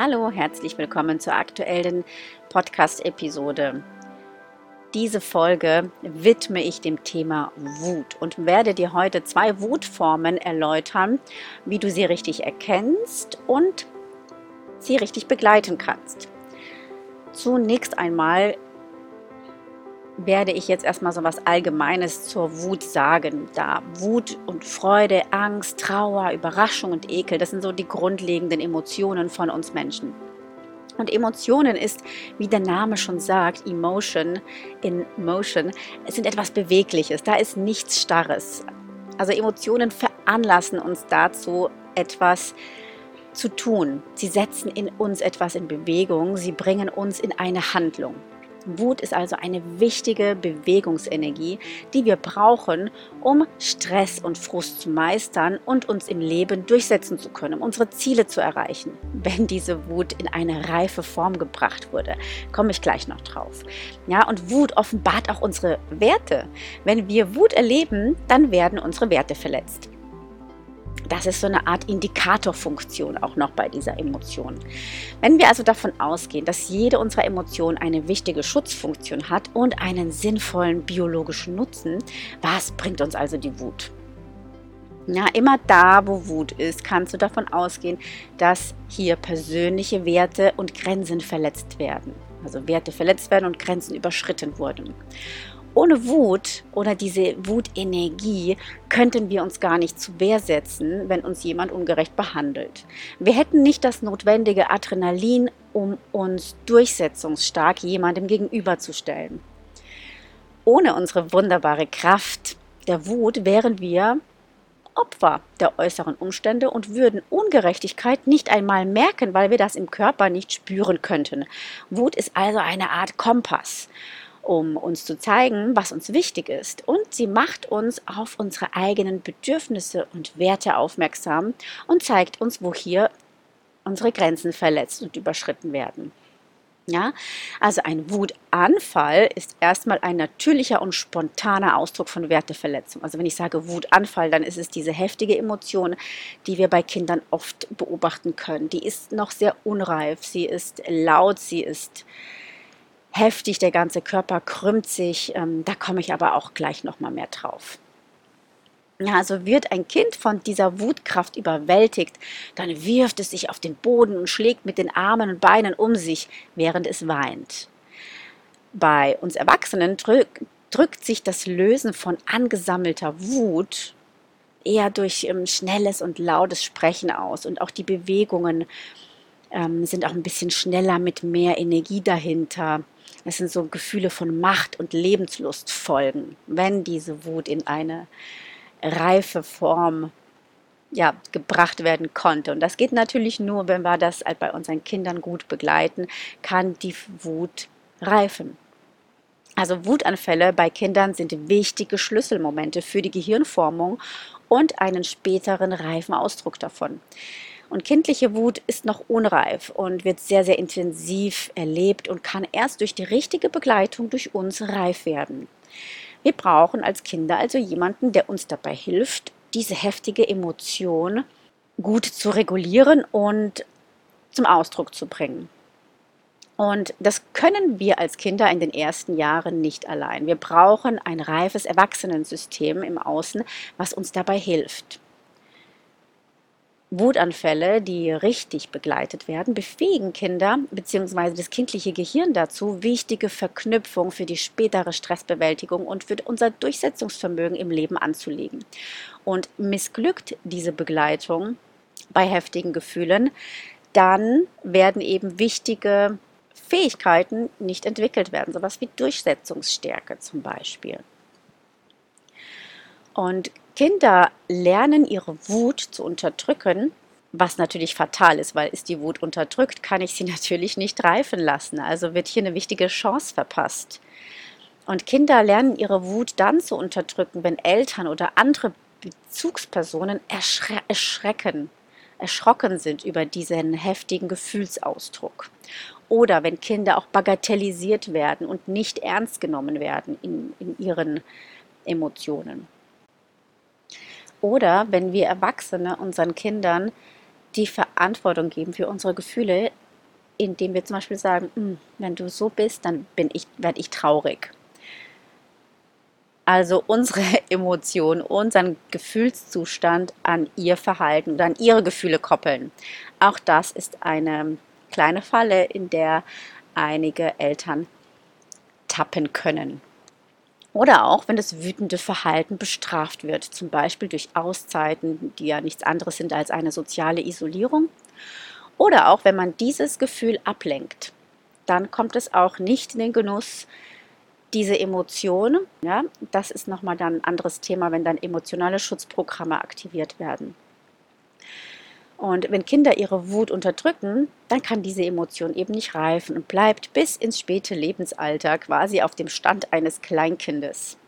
Hallo, herzlich willkommen zur aktuellen Podcast-Episode. Diese Folge widme ich dem Thema Wut und werde dir heute zwei Wutformen erläutern, wie du sie richtig erkennst und sie richtig begleiten kannst. Zunächst einmal werde ich jetzt erstmal so was Allgemeines zur Wut sagen. Da Wut und Freude, Angst, Trauer, Überraschung und Ekel, das sind so die grundlegenden Emotionen von uns Menschen. Und Emotionen ist, wie der Name schon sagt, Emotion in Motion, es sind etwas Bewegliches, da ist nichts Starres. Also Emotionen veranlassen uns dazu, etwas zu tun. Sie setzen in uns etwas in Bewegung, sie bringen uns in eine Handlung. Wut ist also eine wichtige Bewegungsenergie, die wir brauchen, um Stress und Frust zu meistern und uns im Leben durchsetzen zu können, um unsere Ziele zu erreichen. Wenn diese Wut in eine reife Form gebracht wurde, komme ich gleich noch drauf. Ja, und Wut offenbart auch unsere Werte. Wenn wir Wut erleben, dann werden unsere Werte verletzt. Das ist so eine Art Indikatorfunktion auch noch bei dieser Emotion. Wenn wir also davon ausgehen, dass jede unserer Emotionen eine wichtige Schutzfunktion hat und einen sinnvollen biologischen Nutzen, was bringt uns also die Wut? Ja, immer da, wo Wut ist, kannst du davon ausgehen, dass hier persönliche Werte und Grenzen verletzt werden. Also Werte verletzt werden und Grenzen überschritten wurden. Ohne Wut oder diese Wutenergie könnten wir uns gar nicht zu Wehr setzen, wenn uns jemand ungerecht behandelt. Wir hätten nicht das notwendige Adrenalin, um uns durchsetzungsstark jemandem gegenüberzustellen. Ohne unsere wunderbare Kraft der Wut wären wir Opfer der äußeren Umstände und würden Ungerechtigkeit nicht einmal merken, weil wir das im Körper nicht spüren könnten. Wut ist also eine Art Kompass um uns zu zeigen, was uns wichtig ist. Und sie macht uns auf unsere eigenen Bedürfnisse und Werte aufmerksam und zeigt uns, wo hier unsere Grenzen verletzt und überschritten werden. Ja, also ein Wutanfall ist erstmal ein natürlicher und spontaner Ausdruck von Werteverletzung. Also wenn ich sage Wutanfall, dann ist es diese heftige Emotion, die wir bei Kindern oft beobachten können. Die ist noch sehr unreif, sie ist laut, sie ist heftig, der ganze Körper krümmt sich. Ähm, da komme ich aber auch gleich noch mal mehr drauf. Ja, also wird ein Kind von dieser Wutkraft überwältigt, dann wirft es sich auf den Boden und schlägt mit den Armen und Beinen um sich, während es weint. Bei uns Erwachsenen drück, drückt sich das Lösen von angesammelter Wut eher durch ähm, schnelles und lautes Sprechen aus und auch die Bewegungen ähm, sind auch ein bisschen schneller mit mehr Energie dahinter. Es sind so Gefühle von Macht und Lebenslust folgen, wenn diese Wut in eine reife Form ja, gebracht werden konnte. Und das geht natürlich nur, wenn wir das halt bei unseren Kindern gut begleiten, kann die Wut reifen. Also Wutanfälle bei Kindern sind wichtige Schlüsselmomente für die Gehirnformung und einen späteren reifen Ausdruck davon. Und kindliche Wut ist noch unreif und wird sehr, sehr intensiv erlebt und kann erst durch die richtige Begleitung durch uns reif werden. Wir brauchen als Kinder also jemanden, der uns dabei hilft, diese heftige Emotion gut zu regulieren und zum Ausdruck zu bringen. Und das können wir als Kinder in den ersten Jahren nicht allein. Wir brauchen ein reifes Erwachsenensystem im Außen, was uns dabei hilft. Wutanfälle, die richtig begleitet werden, befähigen Kinder bzw. das kindliche Gehirn dazu, wichtige Verknüpfungen für die spätere Stressbewältigung und für unser Durchsetzungsvermögen im Leben anzulegen. Und missglückt diese Begleitung bei heftigen Gefühlen, dann werden eben wichtige Fähigkeiten nicht entwickelt werden, sowas wie Durchsetzungsstärke zum Beispiel. Und Kinder lernen ihre Wut zu unterdrücken, was natürlich fatal ist, weil ist die Wut unterdrückt, kann ich sie natürlich nicht reifen lassen. Also wird hier eine wichtige Chance verpasst. Und Kinder lernen ihre Wut dann zu unterdrücken, wenn Eltern oder andere Bezugspersonen erschre erschrecken, erschrocken sind über diesen heftigen Gefühlsausdruck. Oder wenn Kinder auch bagatellisiert werden und nicht ernst genommen werden in, in ihren Emotionen. Oder wenn wir Erwachsene unseren Kindern die Verantwortung geben für unsere Gefühle, indem wir zum Beispiel sagen, hm, wenn du so bist, dann bin ich, werde ich traurig. Also unsere Emotion, unseren Gefühlszustand an ihr Verhalten oder an ihre Gefühle koppeln. Auch das ist eine kleine Falle, in der einige Eltern tappen können. Oder auch, wenn das wütende Verhalten bestraft wird, zum Beispiel durch Auszeiten, die ja nichts anderes sind als eine soziale Isolierung. Oder auch, wenn man dieses Gefühl ablenkt, dann kommt es auch nicht in den Genuss, diese Emotionen. Ja, das ist nochmal dann ein anderes Thema, wenn dann emotionale Schutzprogramme aktiviert werden. Und wenn Kinder ihre Wut unterdrücken, dann kann diese Emotion eben nicht reifen und bleibt bis ins späte Lebensalter quasi auf dem Stand eines Kleinkindes.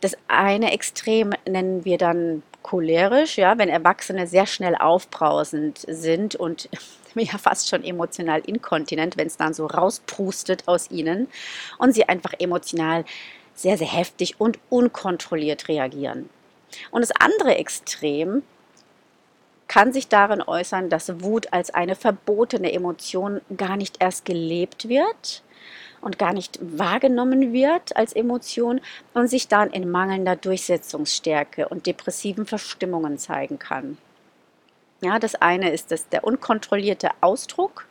Das eine Extrem nennen wir dann cholerisch, ja, wenn Erwachsene sehr schnell aufbrausend sind und ja fast schon emotional inkontinent, wenn es dann so rausprustet aus ihnen und sie einfach emotional sehr, sehr heftig und unkontrolliert reagieren. Und das andere Extrem kann sich darin äußern, dass Wut als eine verbotene Emotion gar nicht erst gelebt wird und gar nicht wahrgenommen wird als Emotion und sich dann in mangelnder Durchsetzungsstärke und depressiven Verstimmungen zeigen kann. Ja, das eine ist das, der unkontrollierte Ausdruck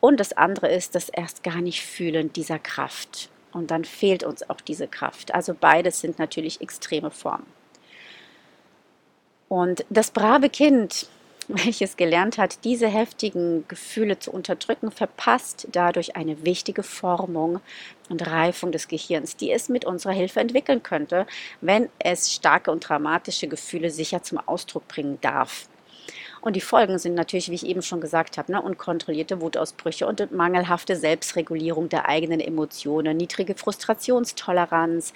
und das andere ist das erst gar nicht Fühlen dieser Kraft. Und dann fehlt uns auch diese Kraft. Also beides sind natürlich extreme Formen. Und das brave Kind, welches gelernt hat, diese heftigen Gefühle zu unterdrücken, verpasst dadurch eine wichtige Formung und Reifung des Gehirns, die es mit unserer Hilfe entwickeln könnte, wenn es starke und dramatische Gefühle sicher zum Ausdruck bringen darf. Und die Folgen sind natürlich, wie ich eben schon gesagt habe, ne, unkontrollierte Wutausbrüche und mangelhafte Selbstregulierung der eigenen Emotionen, niedrige Frustrationstoleranz,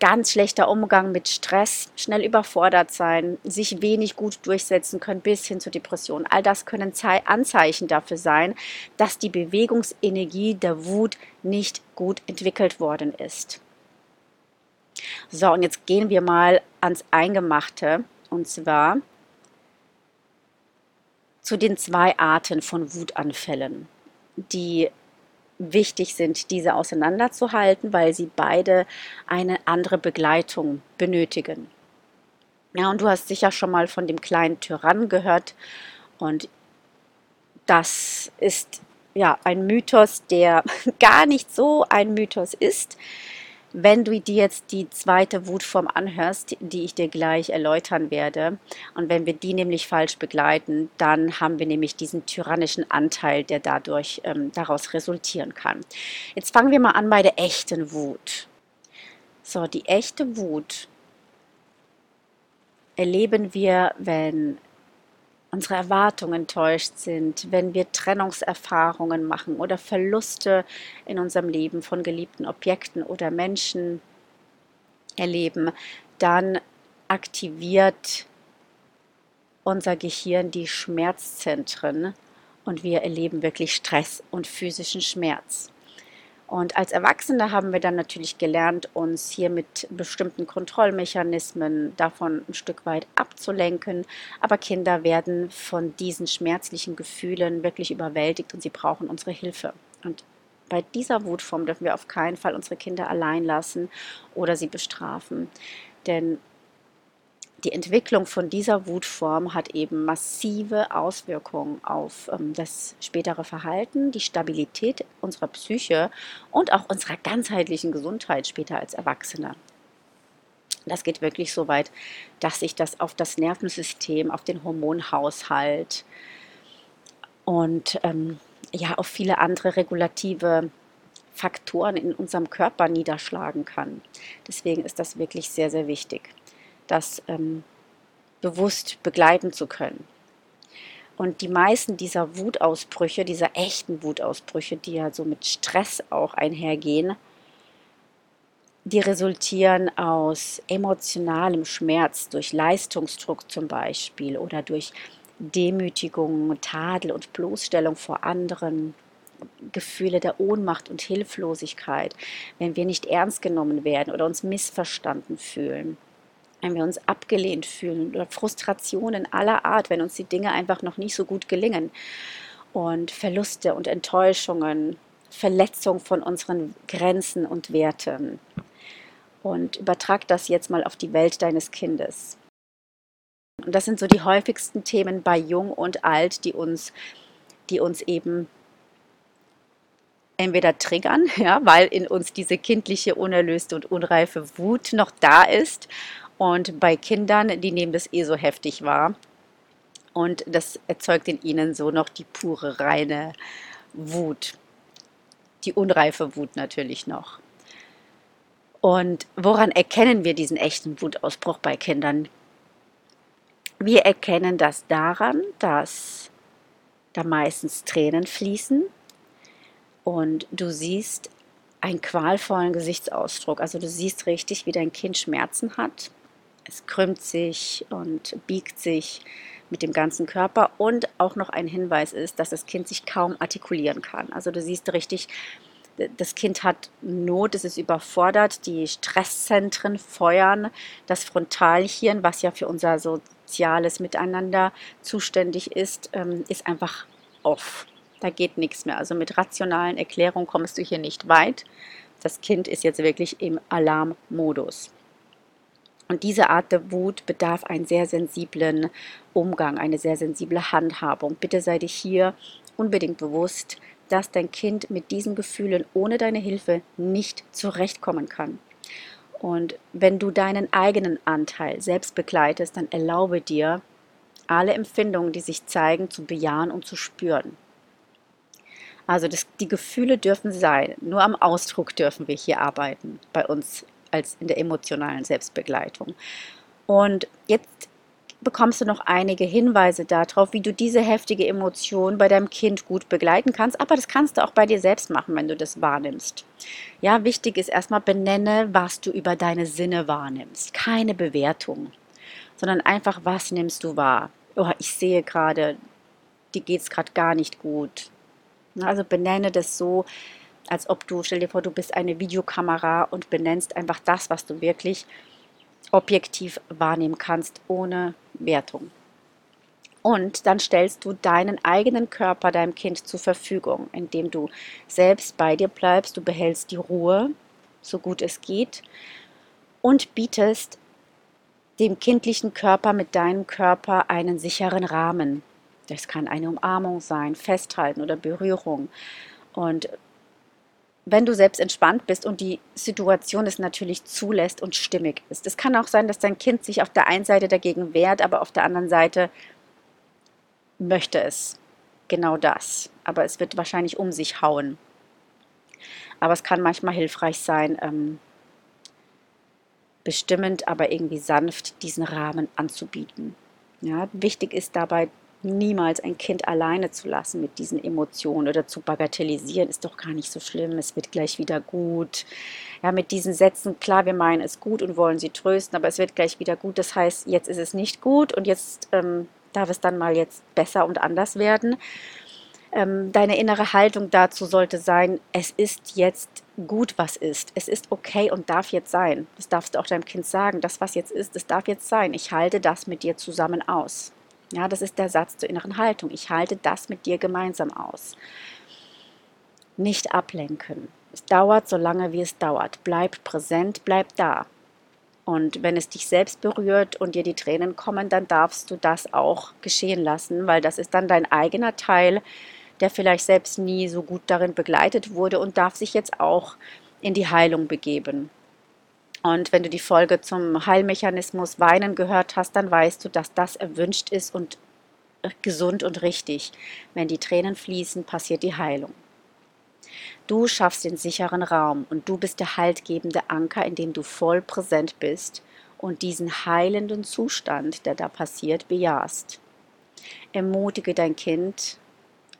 ganz schlechter Umgang mit Stress, schnell überfordert sein, sich wenig gut durchsetzen können bis hin zur Depression. All das können Anzeichen dafür sein, dass die Bewegungsenergie der Wut nicht gut entwickelt worden ist. So, und jetzt gehen wir mal ans Eingemachte. Und zwar zu den zwei Arten von Wutanfällen, die wichtig sind, diese auseinanderzuhalten, weil sie beide eine andere Begleitung benötigen. Ja, und du hast sicher schon mal von dem kleinen Tyrann gehört und das ist ja ein Mythos, der gar nicht so ein Mythos ist, wenn du dir jetzt die zweite Wutform anhörst, die ich dir gleich erläutern werde, und wenn wir die nämlich falsch begleiten, dann haben wir nämlich diesen tyrannischen Anteil, der dadurch ähm, daraus resultieren kann. Jetzt fangen wir mal an bei der echten Wut. So, die echte Wut erleben wir, wenn unsere Erwartungen enttäuscht sind, wenn wir Trennungserfahrungen machen oder Verluste in unserem Leben von geliebten Objekten oder Menschen erleben, dann aktiviert unser Gehirn die Schmerzzentren und wir erleben wirklich Stress und physischen Schmerz. Und als Erwachsene haben wir dann natürlich gelernt, uns hier mit bestimmten Kontrollmechanismen davon ein Stück weit abzulenken. Aber Kinder werden von diesen schmerzlichen Gefühlen wirklich überwältigt und sie brauchen unsere Hilfe. Und bei dieser Wutform dürfen wir auf keinen Fall unsere Kinder allein lassen oder sie bestrafen. Denn die Entwicklung von dieser Wutform hat eben massive Auswirkungen auf ähm, das spätere Verhalten, die Stabilität unserer Psyche und auch unserer ganzheitlichen Gesundheit später als Erwachsene. Das geht wirklich so weit, dass sich das auf das Nervensystem, auf den Hormonhaushalt und ähm, ja auf viele andere regulative Faktoren in unserem Körper niederschlagen kann. Deswegen ist das wirklich sehr, sehr wichtig das ähm, bewusst begleiten zu können. Und die meisten dieser Wutausbrüche, dieser echten Wutausbrüche, die ja so mit Stress auch einhergehen, die resultieren aus emotionalem Schmerz durch Leistungsdruck zum Beispiel oder durch Demütigung, Tadel und Bloßstellung vor anderen, Gefühle der Ohnmacht und Hilflosigkeit, wenn wir nicht ernst genommen werden oder uns missverstanden fühlen wenn wir uns abgelehnt fühlen oder Frustrationen aller Art, wenn uns die Dinge einfach noch nicht so gut gelingen. und Verluste und Enttäuschungen, Verletzung von unseren Grenzen und Werten. Und übertrag das jetzt mal auf die Welt deines Kindes. Und das sind so die häufigsten Themen bei Jung und Alt, die uns, die uns eben entweder triggern, ja, weil in uns diese kindliche, unerlöste und unreife Wut noch da ist. Und bei Kindern, die nehmen das eh so heftig wahr. Und das erzeugt in ihnen so noch die pure, reine Wut. Die unreife Wut natürlich noch. Und woran erkennen wir diesen echten Wutausbruch bei Kindern? Wir erkennen das daran, dass da meistens Tränen fließen und du siehst einen qualvollen Gesichtsausdruck. Also du siehst richtig, wie dein Kind Schmerzen hat. Es krümmt sich und biegt sich mit dem ganzen Körper und auch noch ein Hinweis ist, dass das Kind sich kaum artikulieren kann. Also du siehst richtig, das Kind hat Not, es ist überfordert, die Stresszentren feuern, das Frontalhirn, was ja für unser soziales Miteinander zuständig ist, ähm, ist einfach off. Da geht nichts mehr. Also mit rationalen Erklärungen kommst du hier nicht weit. Das Kind ist jetzt wirklich im Alarmmodus. Und diese Art der Wut bedarf einen sehr sensiblen Umgang, eine sehr sensible Handhabung. Bitte sei dich hier unbedingt bewusst, dass dein Kind mit diesen Gefühlen ohne deine Hilfe nicht zurechtkommen kann. Und wenn du deinen eigenen Anteil selbst begleitest, dann erlaube dir, alle Empfindungen, die sich zeigen, zu bejahen und zu spüren. Also das, die Gefühle dürfen sein, nur am Ausdruck dürfen wir hier arbeiten, bei uns als in der emotionalen Selbstbegleitung. Und jetzt bekommst du noch einige Hinweise darauf, wie du diese heftige Emotion bei deinem Kind gut begleiten kannst. Aber das kannst du auch bei dir selbst machen, wenn du das wahrnimmst. Ja, wichtig ist erstmal benenne, was du über deine Sinne wahrnimmst. Keine Bewertung, sondern einfach, was nimmst du wahr? Oh, ich sehe gerade, dir geht es gerade gar nicht gut. Also benenne das so, als ob du, stell dir vor, du bist eine Videokamera und benennst einfach das, was du wirklich objektiv wahrnehmen kannst, ohne Wertung. Und dann stellst du deinen eigenen Körper deinem Kind zur Verfügung, indem du selbst bei dir bleibst, du behältst die Ruhe, so gut es geht, und bietest dem kindlichen Körper mit deinem Körper einen sicheren Rahmen. Das kann eine Umarmung sein, Festhalten oder Berührung. Und wenn du selbst entspannt bist und die Situation es natürlich zulässt und stimmig ist. Es kann auch sein, dass dein Kind sich auf der einen Seite dagegen wehrt, aber auf der anderen Seite möchte es genau das. Aber es wird wahrscheinlich um sich hauen. Aber es kann manchmal hilfreich sein, ähm, bestimmend, aber irgendwie sanft diesen Rahmen anzubieten. Ja, wichtig ist dabei, niemals ein Kind alleine zu lassen mit diesen Emotionen oder zu bagatellisieren, ist doch gar nicht so schlimm, es wird gleich wieder gut. Ja, mit diesen Sätzen, klar, wir meinen es gut und wollen sie trösten, aber es wird gleich wieder gut. Das heißt, jetzt ist es nicht gut und jetzt ähm, darf es dann mal jetzt besser und anders werden. Ähm, deine innere Haltung dazu sollte sein, es ist jetzt gut, was ist. Es ist okay und darf jetzt sein. Das darfst du auch deinem Kind sagen. Das, was jetzt ist, das darf jetzt sein. Ich halte das mit dir zusammen aus. Ja, das ist der Satz zur inneren Haltung. Ich halte das mit dir gemeinsam aus. Nicht ablenken. Es dauert so lange, wie es dauert. Bleib präsent, bleib da. Und wenn es dich selbst berührt und dir die Tränen kommen, dann darfst du das auch geschehen lassen, weil das ist dann dein eigener Teil, der vielleicht selbst nie so gut darin begleitet wurde und darf sich jetzt auch in die Heilung begeben. Und wenn du die Folge zum Heilmechanismus Weinen gehört hast, dann weißt du, dass das erwünscht ist und gesund und richtig. Wenn die Tränen fließen, passiert die Heilung. Du schaffst den sicheren Raum und du bist der haltgebende Anker, in dem du voll präsent bist und diesen heilenden Zustand, der da passiert, bejahst. Ermutige dein Kind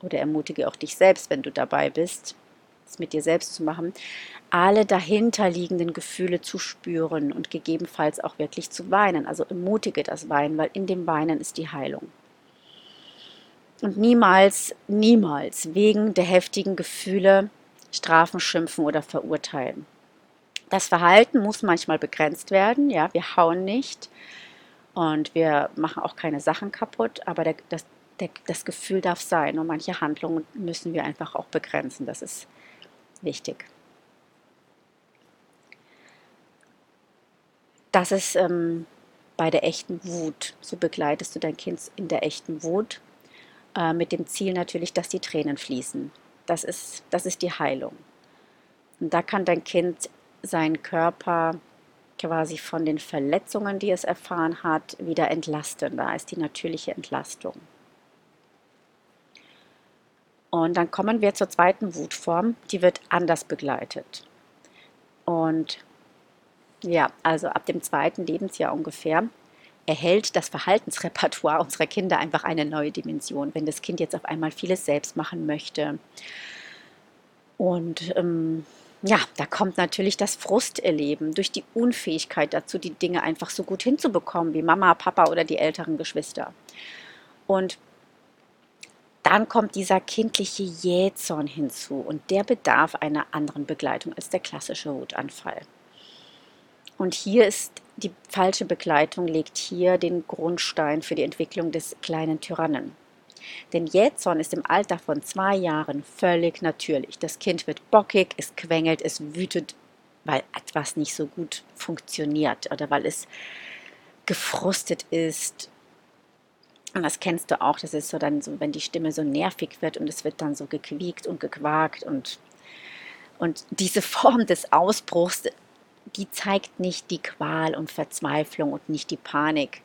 oder ermutige auch dich selbst, wenn du dabei bist, es mit dir selbst zu machen, alle dahinterliegenden Gefühle zu spüren und gegebenenfalls auch wirklich zu weinen. Also ermutige das Weinen, weil in dem Weinen ist die Heilung. Und niemals, niemals wegen der heftigen Gefühle strafen, schimpfen oder verurteilen. Das Verhalten muss manchmal begrenzt werden. Ja, wir hauen nicht und wir machen auch keine Sachen kaputt, aber der, das, der, das Gefühl darf sein und manche Handlungen müssen wir einfach auch begrenzen. Das ist wichtig. Das ist ähm, bei der echten Wut. So begleitest du dein Kind in der echten Wut äh, mit dem Ziel natürlich, dass die Tränen fließen. Das ist, das ist die Heilung. Und da kann dein Kind seinen Körper quasi von den Verletzungen, die es erfahren hat, wieder entlasten. Da ist die natürliche Entlastung. Und dann kommen wir zur zweiten Wutform, die wird anders begleitet. Und ja, also ab dem zweiten Lebensjahr ungefähr erhält das Verhaltensrepertoire unserer Kinder einfach eine neue Dimension. Wenn das Kind jetzt auf einmal vieles selbst machen möchte. Und ähm, ja, da kommt natürlich das Frusterleben durch die Unfähigkeit dazu, die Dinge einfach so gut hinzubekommen wie Mama, Papa oder die älteren Geschwister. Und dann kommt dieser kindliche Jähzorn hinzu und der bedarf einer anderen Begleitung als der klassische Wutanfall. Und hier ist die falsche Begleitung, legt hier den Grundstein für die Entwicklung des kleinen Tyrannen. Denn Jähzorn ist im Alter von zwei Jahren völlig natürlich. Das Kind wird bockig, es quengelt, es wütet, weil etwas nicht so gut funktioniert oder weil es gefrustet ist. Und das kennst du auch, das ist so dann so, wenn die Stimme so nervig wird und es wird dann so gequiekt und gequakt und, und diese Form des Ausbruchs, die zeigt nicht die Qual und Verzweiflung und nicht die Panik,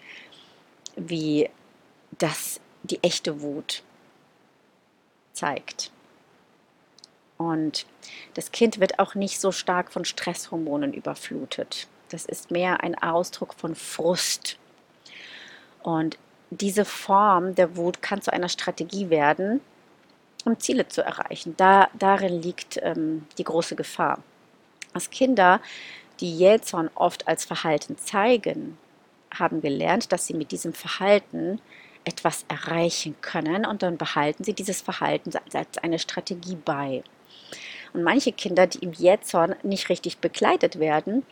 wie das die echte Wut zeigt. Und das Kind wird auch nicht so stark von Stresshormonen überflutet. Das ist mehr ein Ausdruck von Frust. Und diese Form der Wut kann zu einer Strategie werden, um Ziele zu erreichen. Da, darin liegt ähm, die große Gefahr. Als Kinder, die Jähzorn oft als Verhalten zeigen, haben gelernt, dass sie mit diesem Verhalten etwas erreichen können und dann behalten sie dieses Verhalten als eine Strategie bei. Und manche Kinder, die im Jähzorn nicht richtig begleitet werden,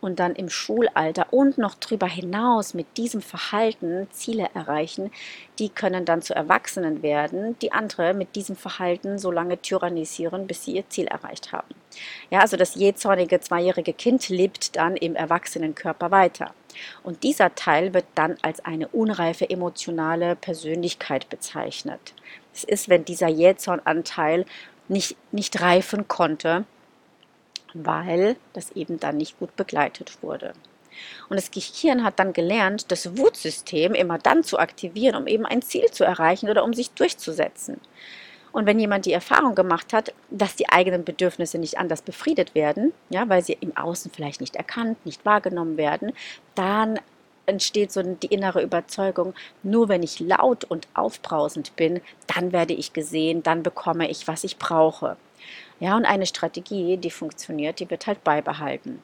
und dann im Schulalter und noch darüber hinaus mit diesem Verhalten Ziele erreichen, die können dann zu Erwachsenen werden, die andere mit diesem Verhalten so lange tyrannisieren, bis sie ihr Ziel erreicht haben. Ja, also das jähzornige zweijährige Kind lebt dann im Erwachsenenkörper weiter. Und dieser Teil wird dann als eine unreife emotionale Persönlichkeit bezeichnet. Es ist, wenn dieser Jähzornanteil nicht, nicht reifen konnte, weil das eben dann nicht gut begleitet wurde. Und das Gehirn hat dann gelernt, das Wutsystem immer dann zu aktivieren, um eben ein Ziel zu erreichen oder um sich durchzusetzen. Und wenn jemand die Erfahrung gemacht hat, dass die eigenen Bedürfnisse nicht anders befriedet werden, ja, weil sie im Außen vielleicht nicht erkannt, nicht wahrgenommen werden, dann entsteht so die innere Überzeugung, nur wenn ich laut und aufbrausend bin, dann werde ich gesehen, dann bekomme ich, was ich brauche. Ja, und eine Strategie, die funktioniert, die wird halt beibehalten.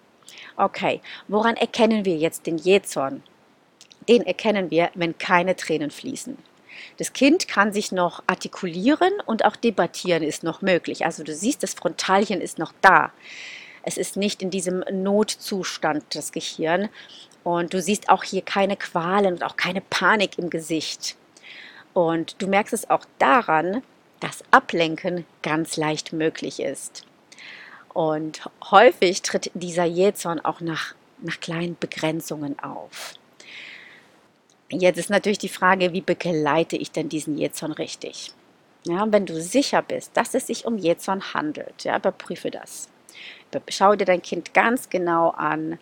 Okay, woran erkennen wir jetzt den Jähzorn? Den erkennen wir, wenn keine Tränen fließen. Das Kind kann sich noch artikulieren und auch debattieren ist noch möglich. Also du siehst, das Frontalchen ist noch da. Es ist nicht in diesem Notzustand das Gehirn. Und du siehst auch hier keine Qualen und auch keine Panik im Gesicht. Und du merkst es auch daran, dass Ablenken ganz leicht möglich ist. Und häufig tritt dieser Jähzorn auch nach, nach kleinen Begrenzungen auf. Jetzt ist natürlich die Frage, wie begleite ich denn diesen Jähzorn richtig? Ja, wenn du sicher bist, dass es sich um Jähzorn handelt, ja, überprüfe das. Schau dir dein Kind ganz genau an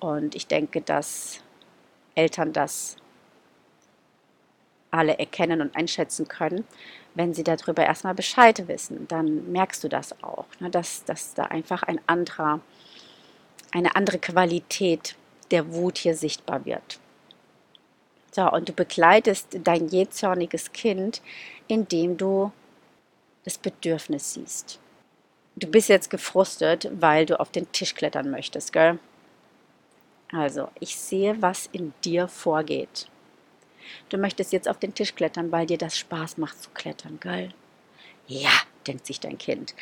und ich denke, dass Eltern das alle erkennen und einschätzen können, wenn sie darüber erstmal Bescheid wissen, dann merkst du das auch, ne, dass, dass da einfach ein anderer, eine andere Qualität der Wut hier sichtbar wird. So, und du begleitest dein jähzorniges Kind, indem du das Bedürfnis siehst. Du bist jetzt gefrustet, weil du auf den Tisch klettern möchtest, gell? Also, ich sehe, was in dir vorgeht. Du möchtest jetzt auf den Tisch klettern, weil dir das Spaß macht zu klettern, gell? Ja, denkt sich dein Kind.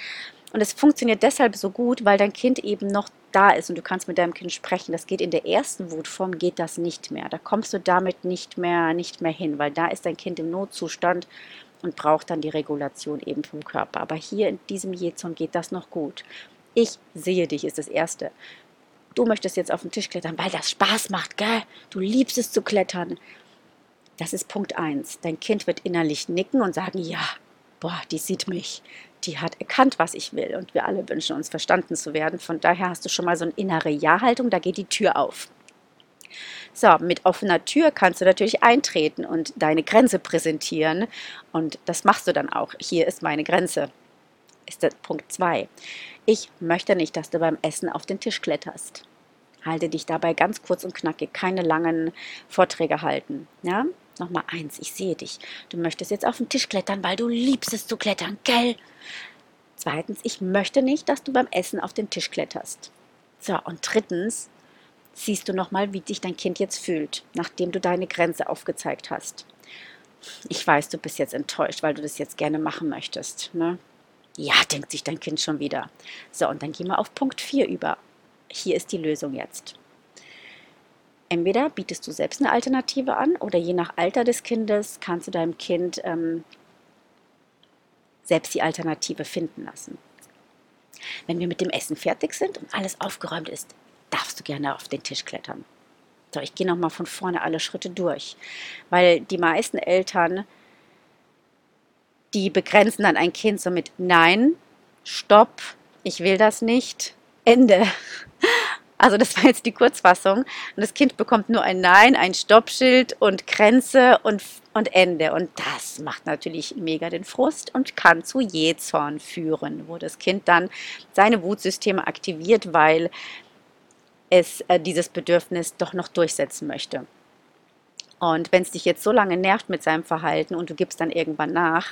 Und es funktioniert deshalb so gut, weil dein Kind eben noch da ist und du kannst mit deinem Kind sprechen. Das geht in der ersten Wutform geht das nicht mehr. Da kommst du damit nicht mehr nicht mehr hin, weil da ist dein Kind im Notzustand und braucht dann die Regulation eben vom Körper. Aber hier in diesem Jezon geht das noch gut. Ich sehe dich ist das erste. Du möchtest jetzt auf den Tisch klettern, weil das Spaß macht, gell? Du liebst es zu klettern. Das ist Punkt 1. Dein Kind wird innerlich nicken und sagen, ja, boah, die sieht mich. Die hat erkannt, was ich will. Und wir alle wünschen uns verstanden zu werden. Von daher hast du schon mal so eine innere Ja-Haltung, da geht die Tür auf. So, mit offener Tür kannst du natürlich eintreten und deine Grenze präsentieren. Und das machst du dann auch. Hier ist meine Grenze. Ist der Punkt 2. Ich möchte nicht, dass du beim Essen auf den Tisch kletterst. Halte dich dabei ganz kurz und knackig, keine langen Vorträge halten. Ja? Nochmal eins, ich sehe dich. Du möchtest jetzt auf den Tisch klettern, weil du liebst es zu klettern, gell? Zweitens, ich möchte nicht, dass du beim Essen auf den Tisch kletterst. So, und drittens, siehst du nochmal, wie sich dein Kind jetzt fühlt, nachdem du deine Grenze aufgezeigt hast. Ich weiß, du bist jetzt enttäuscht, weil du das jetzt gerne machen möchtest. Ne? Ja, denkt sich dein Kind schon wieder. So, und dann gehen wir auf Punkt 4 über. Hier ist die Lösung jetzt. Entweder bietest du selbst eine Alternative an oder je nach Alter des Kindes kannst du deinem Kind ähm, selbst die Alternative finden lassen. Wenn wir mit dem Essen fertig sind und alles aufgeräumt ist, darfst du gerne auf den Tisch klettern. So, ich gehe nochmal von vorne alle Schritte durch, weil die meisten Eltern die begrenzen dann ein Kind so mit Nein, Stopp, ich will das nicht, Ende. Also das war jetzt die Kurzfassung. Und das Kind bekommt nur ein Nein, ein Stoppschild und Grenze und, und Ende. Und das macht natürlich mega den Frust und kann zu Jezorn führen, wo das Kind dann seine Wutsysteme aktiviert, weil es äh, dieses Bedürfnis doch noch durchsetzen möchte. Und wenn es dich jetzt so lange nervt mit seinem Verhalten und du gibst dann irgendwann nach,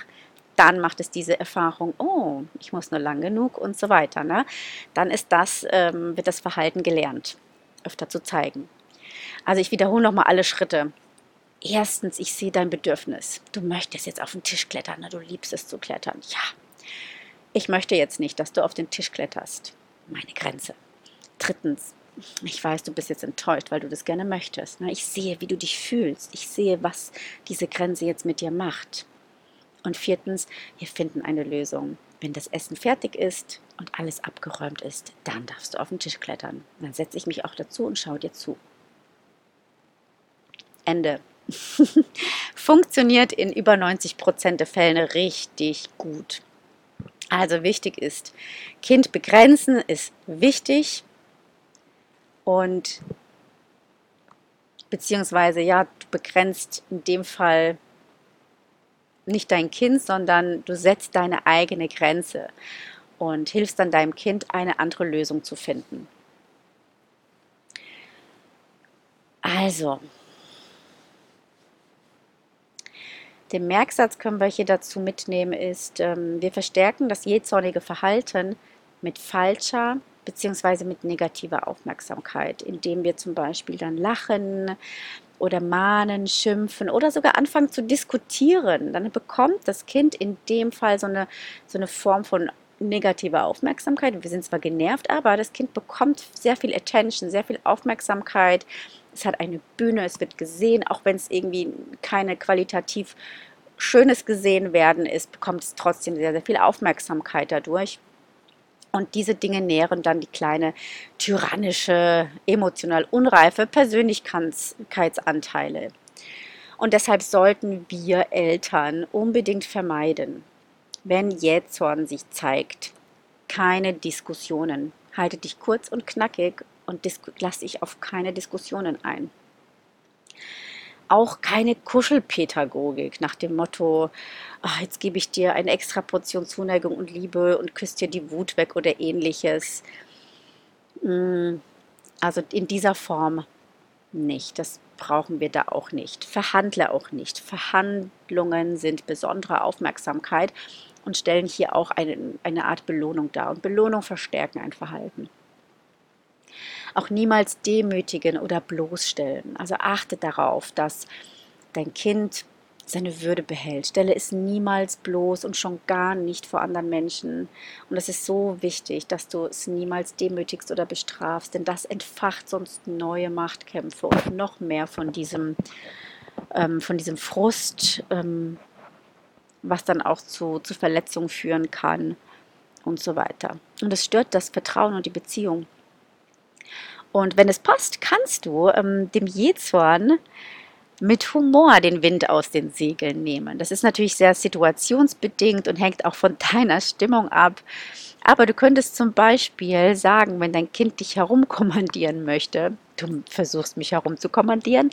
dann macht es diese Erfahrung, oh, ich muss nur lang genug und so weiter. Ne? Dann ist das, ähm, wird das Verhalten gelernt, öfter zu zeigen. Also ich wiederhole nochmal alle Schritte. Erstens, ich sehe dein Bedürfnis. Du möchtest jetzt auf den Tisch klettern, ne? du liebst es zu klettern. Ja, ich möchte jetzt nicht, dass du auf den Tisch kletterst. Meine Grenze. Drittens, ich weiß, du bist jetzt enttäuscht, weil du das gerne möchtest. Ne? Ich sehe, wie du dich fühlst. Ich sehe, was diese Grenze jetzt mit dir macht. Und viertens, wir finden eine Lösung. Wenn das Essen fertig ist und alles abgeräumt ist, dann darfst du auf den Tisch klettern. Dann setze ich mich auch dazu und schaue dir zu. Ende. Funktioniert in über 90 Prozent der Fälle richtig gut. Also wichtig ist, Kind begrenzen ist wichtig und beziehungsweise ja, du begrenzt in dem Fall nicht dein Kind, sondern du setzt deine eigene Grenze und hilfst dann deinem Kind, eine andere Lösung zu finden. Also, den Merksatz können wir hier dazu mitnehmen, ist, ähm, wir verstärken das jezornige Verhalten mit falscher bzw. mit negativer Aufmerksamkeit, indem wir zum Beispiel dann lachen, oder mahnen, schimpfen oder sogar anfangen zu diskutieren, dann bekommt das Kind in dem Fall so eine, so eine Form von negativer Aufmerksamkeit. Wir sind zwar genervt, aber das Kind bekommt sehr viel Attention, sehr viel Aufmerksamkeit. Es hat eine Bühne, es wird gesehen, auch wenn es irgendwie keine qualitativ schönes gesehen werden ist, bekommt es trotzdem sehr, sehr viel Aufmerksamkeit dadurch. Und diese Dinge nähren dann die kleine tyrannische, emotional unreife Persönlichkeitsanteile. Und deshalb sollten wir Eltern unbedingt vermeiden, wenn Jähzorn sich zeigt, keine Diskussionen. Halte dich kurz und knackig und lass dich auf keine Diskussionen ein auch keine Kuschelpädagogik nach dem Motto, ach, jetzt gebe ich dir eine extra Portion Zuneigung und Liebe und küsse dir die Wut weg oder ähnliches. Mm, also in dieser Form nicht. Das brauchen wir da auch nicht. Verhandle auch nicht. Verhandlungen sind besondere Aufmerksamkeit und stellen hier auch eine, eine Art Belohnung dar. Und Belohnung verstärken ein Verhalten auch niemals demütigen oder bloßstellen. Also achte darauf, dass dein Kind seine Würde behält. Stelle es niemals bloß und schon gar nicht vor anderen Menschen. Und es ist so wichtig, dass du es niemals demütigst oder bestrafst, denn das entfacht sonst neue Machtkämpfe und noch mehr von diesem, ähm, von diesem Frust, ähm, was dann auch zu, zu Verletzungen führen kann und so weiter. Und es stört das Vertrauen und die Beziehung. Und wenn es passt, kannst du ähm, dem Jezorn mit Humor den Wind aus den Segeln nehmen. Das ist natürlich sehr situationsbedingt und hängt auch von deiner Stimmung ab. Aber du könntest zum Beispiel sagen, wenn dein Kind dich herumkommandieren möchte, du versuchst mich herumzukommandieren,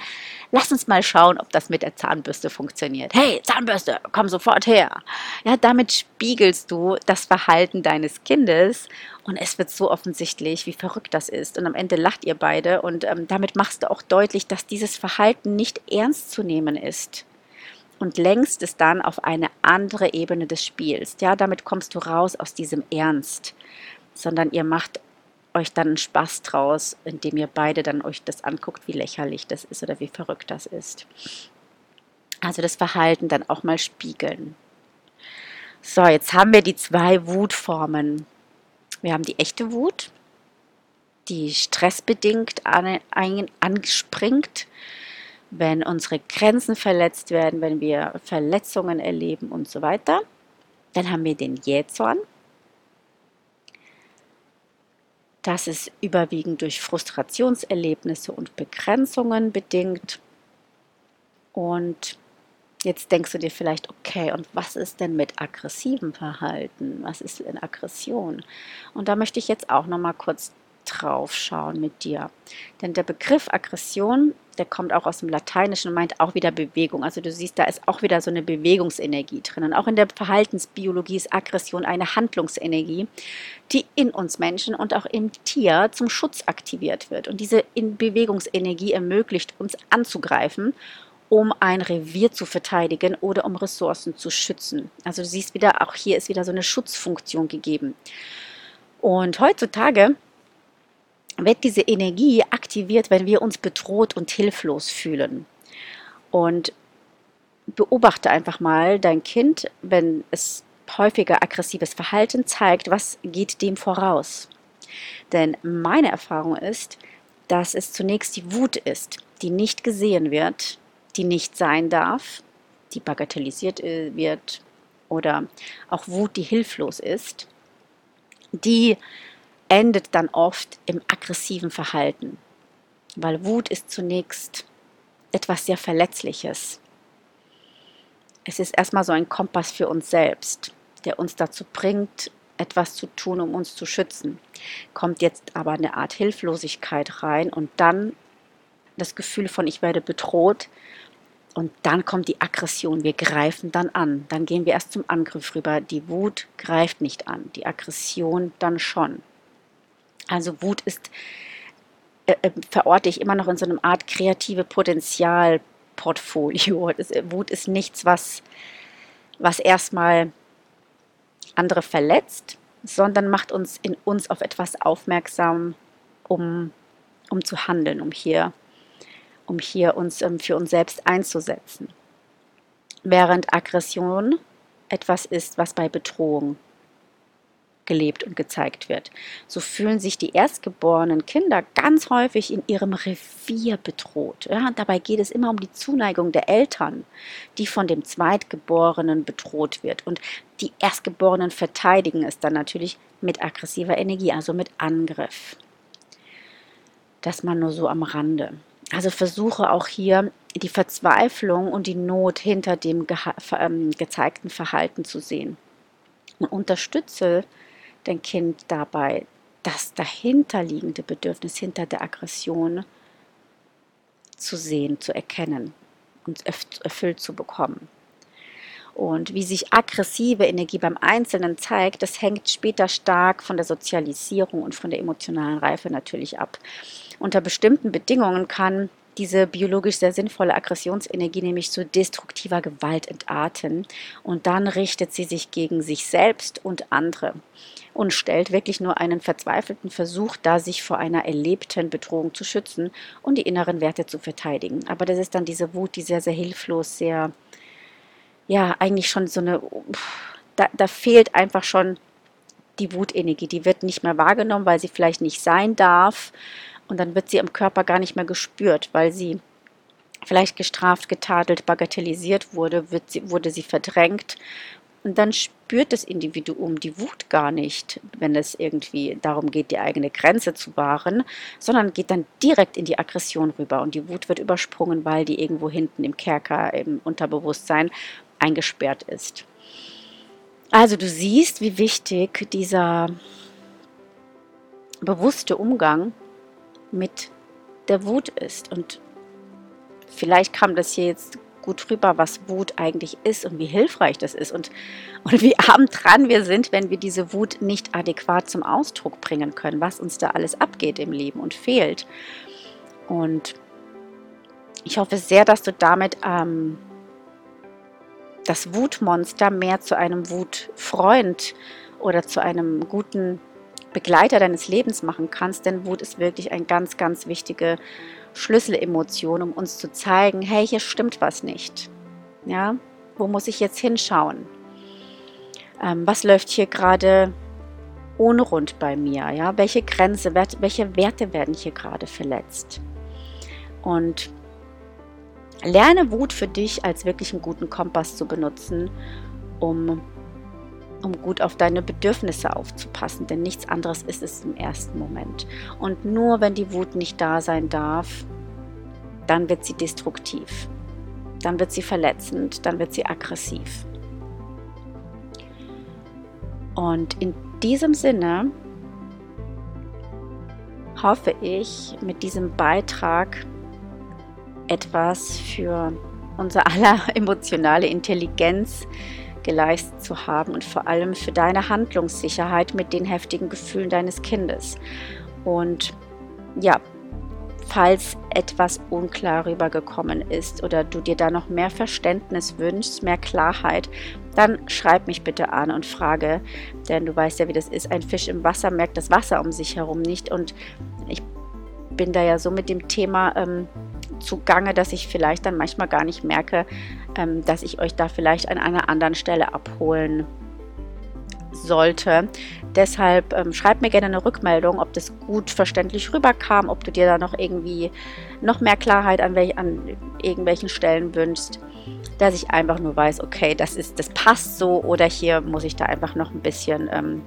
lass uns mal schauen, ob das mit der Zahnbürste funktioniert. Hey, Zahnbürste, komm sofort her. Ja, damit spiegelst du das Verhalten deines Kindes und es wird so offensichtlich, wie verrückt das ist. Und am Ende lacht ihr beide und ähm, damit machst du auch deutlich, dass dieses Verhalten nicht ernst zu nehmen ist und lenkst es dann auf eine andere Ebene des Spiels. Ja, damit kommst du raus aus diesem Ernst, sondern ihr macht euch dann einen Spaß draus, indem ihr beide dann euch das anguckt, wie lächerlich das ist oder wie verrückt das ist. Also das Verhalten dann auch mal spiegeln. So, jetzt haben wir die zwei Wutformen. Wir haben die echte Wut, die stressbedingt an, ein, anspringt wenn unsere Grenzen verletzt werden, wenn wir Verletzungen erleben und so weiter. Dann haben wir den Jähzorn. Das ist überwiegend durch Frustrationserlebnisse und Begrenzungen bedingt. Und jetzt denkst du dir vielleicht, okay, und was ist denn mit aggressivem Verhalten? Was ist denn Aggression? Und da möchte ich jetzt auch noch mal kurz drauf schauen mit dir. Denn der Begriff Aggression, der kommt auch aus dem Lateinischen und meint auch wieder Bewegung. Also du siehst, da ist auch wieder so eine Bewegungsenergie drin. Und auch in der Verhaltensbiologie ist Aggression eine Handlungsenergie, die in uns Menschen und auch im Tier zum Schutz aktiviert wird. Und diese Bewegungsenergie ermöglicht uns anzugreifen um ein Revier zu verteidigen oder um Ressourcen zu schützen. Also du siehst wieder, auch hier ist wieder so eine Schutzfunktion gegeben. Und heutzutage wird diese Energie aktiviert, wenn wir uns bedroht und hilflos fühlen. Und beobachte einfach mal dein Kind, wenn es häufiger aggressives Verhalten zeigt, was geht dem voraus? Denn meine Erfahrung ist, dass es zunächst die Wut ist, die nicht gesehen wird, die nicht sein darf, die bagatellisiert äh, wird oder auch Wut, die hilflos ist, die endet dann oft im aggressiven Verhalten, weil Wut ist zunächst etwas sehr Verletzliches. Es ist erstmal so ein Kompass für uns selbst, der uns dazu bringt, etwas zu tun, um uns zu schützen. Kommt jetzt aber eine Art Hilflosigkeit rein und dann das Gefühl von, ich werde bedroht. Und dann kommt die Aggression. Wir greifen dann an. Dann gehen wir erst zum Angriff rüber. Die Wut greift nicht an, die Aggression dann schon. Also Wut ist, äh, äh, verorte ich immer noch in so einem Art kreative Potenzialportfolio. Äh, Wut ist nichts, was, was erstmal andere verletzt, sondern macht uns in uns auf etwas aufmerksam, um, um zu handeln, um hier, um hier uns ähm, für uns selbst einzusetzen. Während Aggression etwas ist, was bei Bedrohung gelebt und gezeigt wird. So fühlen sich die erstgeborenen Kinder ganz häufig in ihrem Revier bedroht. Ja, dabei geht es immer um die Zuneigung der Eltern, die von dem Zweitgeborenen bedroht wird. Und die Erstgeborenen verteidigen es dann natürlich mit aggressiver Energie, also mit Angriff. Das mal nur so am Rande. Also versuche auch hier die Verzweiflung und die Not hinter dem ähm, gezeigten Verhalten zu sehen. Und unterstütze dein Kind dabei, das dahinterliegende Bedürfnis hinter der Aggression zu sehen, zu erkennen und erfüllt zu bekommen. Und wie sich aggressive Energie beim Einzelnen zeigt, das hängt später stark von der Sozialisierung und von der emotionalen Reife natürlich ab. Unter bestimmten Bedingungen kann diese biologisch sehr sinnvolle Aggressionsenergie nämlich zu destruktiver Gewalt entarten und dann richtet sie sich gegen sich selbst und andere und stellt wirklich nur einen verzweifelten Versuch dar, sich vor einer erlebten Bedrohung zu schützen und die inneren Werte zu verteidigen. Aber das ist dann diese Wut, die sehr, sehr hilflos, sehr ja, eigentlich schon so eine, da, da fehlt einfach schon die Wutenergie, die wird nicht mehr wahrgenommen, weil sie vielleicht nicht sein darf. Und dann wird sie im Körper gar nicht mehr gespürt, weil sie vielleicht gestraft, getadelt, bagatellisiert wurde, wird sie, wurde sie verdrängt. Und dann spürt das Individuum die Wut gar nicht, wenn es irgendwie darum geht, die eigene Grenze zu wahren, sondern geht dann direkt in die Aggression rüber. Und die Wut wird übersprungen, weil die irgendwo hinten im Kerker, im Unterbewusstsein eingesperrt ist. Also du siehst, wie wichtig dieser bewusste Umgang mit der Wut ist. Und vielleicht kam das hier jetzt gut rüber, was Wut eigentlich ist und wie hilfreich das ist und, und wie arm dran wir sind, wenn wir diese Wut nicht adäquat zum Ausdruck bringen können, was uns da alles abgeht im Leben und fehlt. Und ich hoffe sehr, dass du damit ähm, das Wutmonster mehr zu einem Wutfreund oder zu einem guten Begleiter deines Lebens machen kannst, denn Wut ist wirklich eine ganz, ganz wichtige Schlüsselemotion, um uns zu zeigen, hey, hier stimmt was nicht. Ja, wo muss ich jetzt hinschauen? Ähm, was läuft hier gerade unrund bei mir? Ja, welche Grenze, welche Werte werden hier gerade verletzt? Und Lerne Wut für dich als wirklich einen guten Kompass zu benutzen, um, um gut auf deine Bedürfnisse aufzupassen, denn nichts anderes ist es im ersten Moment. Und nur wenn die Wut nicht da sein darf, dann wird sie destruktiv, dann wird sie verletzend, dann wird sie aggressiv. Und in diesem Sinne hoffe ich mit diesem Beitrag, etwas für unser aller emotionale Intelligenz geleistet zu haben und vor allem für deine Handlungssicherheit mit den heftigen Gefühlen deines Kindes. Und ja, falls etwas unklar rübergekommen ist oder du dir da noch mehr Verständnis wünschst, mehr Klarheit, dann schreib mich bitte an und frage, denn du weißt ja, wie das ist. Ein Fisch im Wasser merkt das Wasser um sich herum nicht und ich bin da ja so mit dem Thema ähm, zugange, dass ich vielleicht dann manchmal gar nicht merke, ähm, dass ich euch da vielleicht an einer anderen Stelle abholen sollte. Deshalb ähm, schreib mir gerne eine Rückmeldung, ob das gut verständlich rüberkam, ob du dir da noch irgendwie noch mehr Klarheit an, welch, an irgendwelchen Stellen wünschst, dass ich einfach nur weiß, okay, das ist, das passt so oder hier muss ich da einfach noch ein bisschen ähm,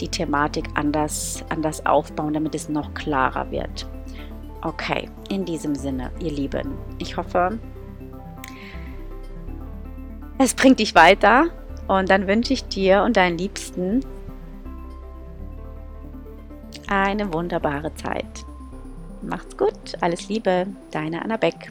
die Thematik anders, anders aufbauen, damit es noch klarer wird. Okay, in diesem Sinne, ihr Lieben, ich hoffe, es bringt dich weiter und dann wünsche ich dir und deinen Liebsten eine wunderbare Zeit. Macht's gut, alles Liebe, deine Anna Beck.